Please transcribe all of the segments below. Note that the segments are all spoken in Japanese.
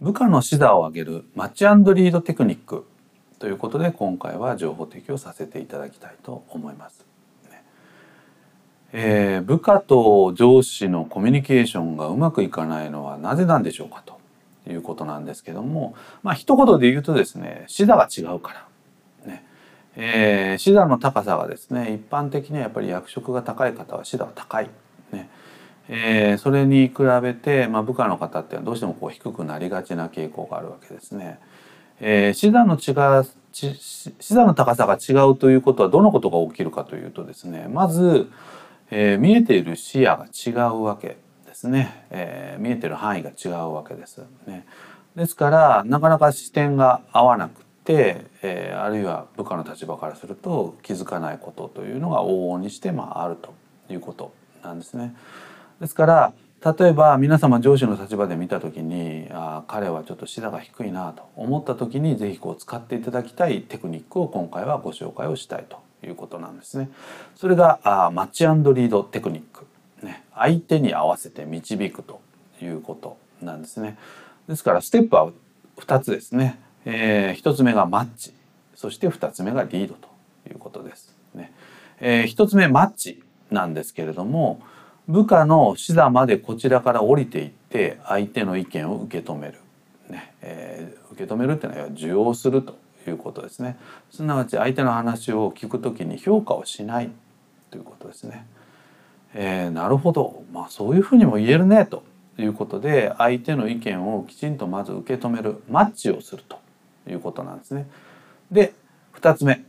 部下の指導を上げるマッチリードテクニックということで今回は情報提供させていただきたいと思います。えー、部下と上司のコミュニケーションがうまくいかないのはなぜなんでしょうかということなんですけどもまあ一言で言うとですね視座が違うから、ね。えー、視座の高さがですね一般的にはやっぱり役職が高い方は視座は高い、えー、それに比べて、まあ、部下の方っていうのはどうしてもこう低くなりがちな傾向があるわけですね。えー、視座の違う視座の高さが違うということはどのことが起きるかというとですねまず、えー、見えている視野が違うわけですね、えー、見えてる範囲が違うわけですね。ですからなかなか視点が合わなくて、えー、あるいは部下の立場からすると気づかないことというのが往々にしてまああるということなんですね。ですから例えば皆様上司の立場で見た時にあ彼はちょっと視座が低いなと思った時に是非こう使っていただきたいテクニックを今回はご紹介をしたいということなんですね。それがあマッチリードテクニック、ね、相手に合わせて導くということなんですね。ですからステップは2つですね。えー、1つ目がマッチそして2つ目がリードということです。ねえー、1つ目マッチなんですけれども部下の視座までこちらから降りていって相手の意見を受け止める、ねえー、受け止めるっていうのは受容するということですねすなわち相手の話を聞くときに評価をしないということですね。えー、なるほど、まあ、そういうふうにも言えるねということで相手の意見をきちんとまず受け止めるマッチをするということなんですね。で2つ目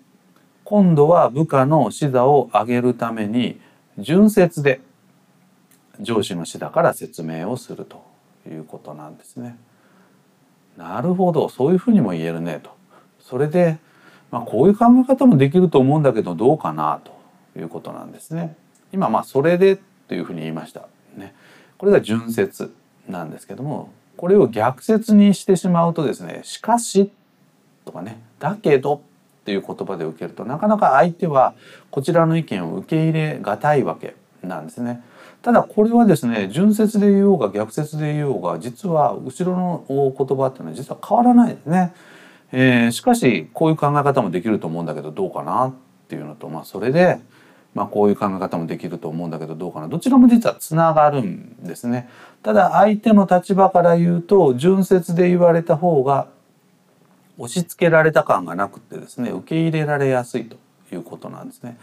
今度は部下の視座を上げるために順接で上司の師だから説明をするということなんですね。なるほどそういうふうにも言えるねと。それで、まあ、こういう考え方もできると思うんだけどどうかなということなんですね。今まあそれでというふうに言いました。ね、これが順説なんですけどもこれを逆説にしてしまうとですね「しかし」とかね「だけど」っていう言葉で受けるとなかなか相手はこちらの意見を受け入れがたいわけなんですね。ただこれはですね順説で言おうが逆説で言おうが実は後ろの言葉っていうのは実は変わらないですね。えー、しかしこういう考え方もできると思うんだけどどうかなっていうのとまあそれで、まあ、こういう考え方もできると思うんだけどどうかなどちらも実はつながるんですね。ただ相手の立場から言うと順説で言われた方が押し付けられた感がなくてですね受け入れられやすいということなんですね。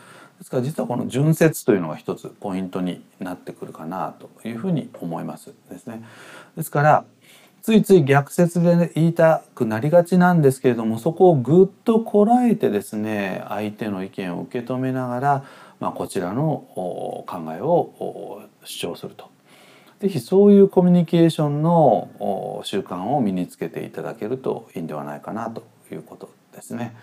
ですから実はこの順接というのが一つポイントになってくるかなというふうに思いますですね。ですからついつい逆説で言いたくなりがちなんですけれどもそこをぐっとこらえてですね相手の意見を受け止めながら、まあ、こちらの考えを主張すると。是非そういうコミュニケーションの習慣を身につけていただけるといいんではないかなということですね。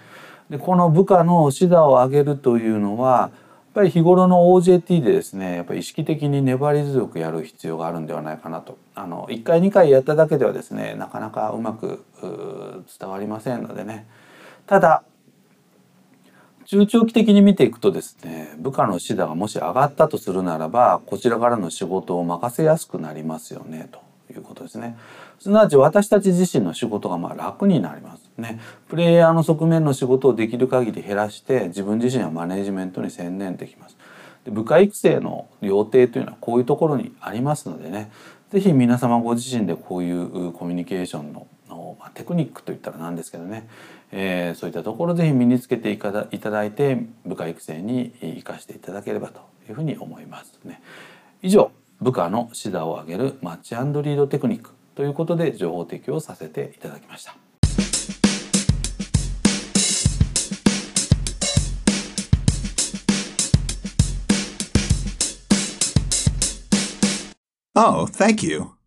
でこの部下の指導を上げるというのはやっぱり日頃の OJT でですねやっぱり意識的に粘り強くやる必要があるんではないかなとあの1回2回やっただけではですねなかなかうまく伝わりませんのでねただ中長期的に見ていくとですね部下の指導がもし上がったとするならばこちらからの仕事を任せやすくなりますよねということですね。すなわち私たち自身の仕事がまあ楽になりますね。プレイヤーの側面の仕事をできる限り減らして自分自身はマネジメントに専念できます。で部下育成の要諦というのはこういうところにありますのでね是非皆様ご自身でこういうコミュニケーションの、まあ、テクニックといったらなんですけどね、えー、そういったところぜひ身につけていただいて部下育成に生かしていただければというふうに思いますね。以上部下の指導を上げるマッチリードテクニックということで情報提供させていただきました。Oh, thank you.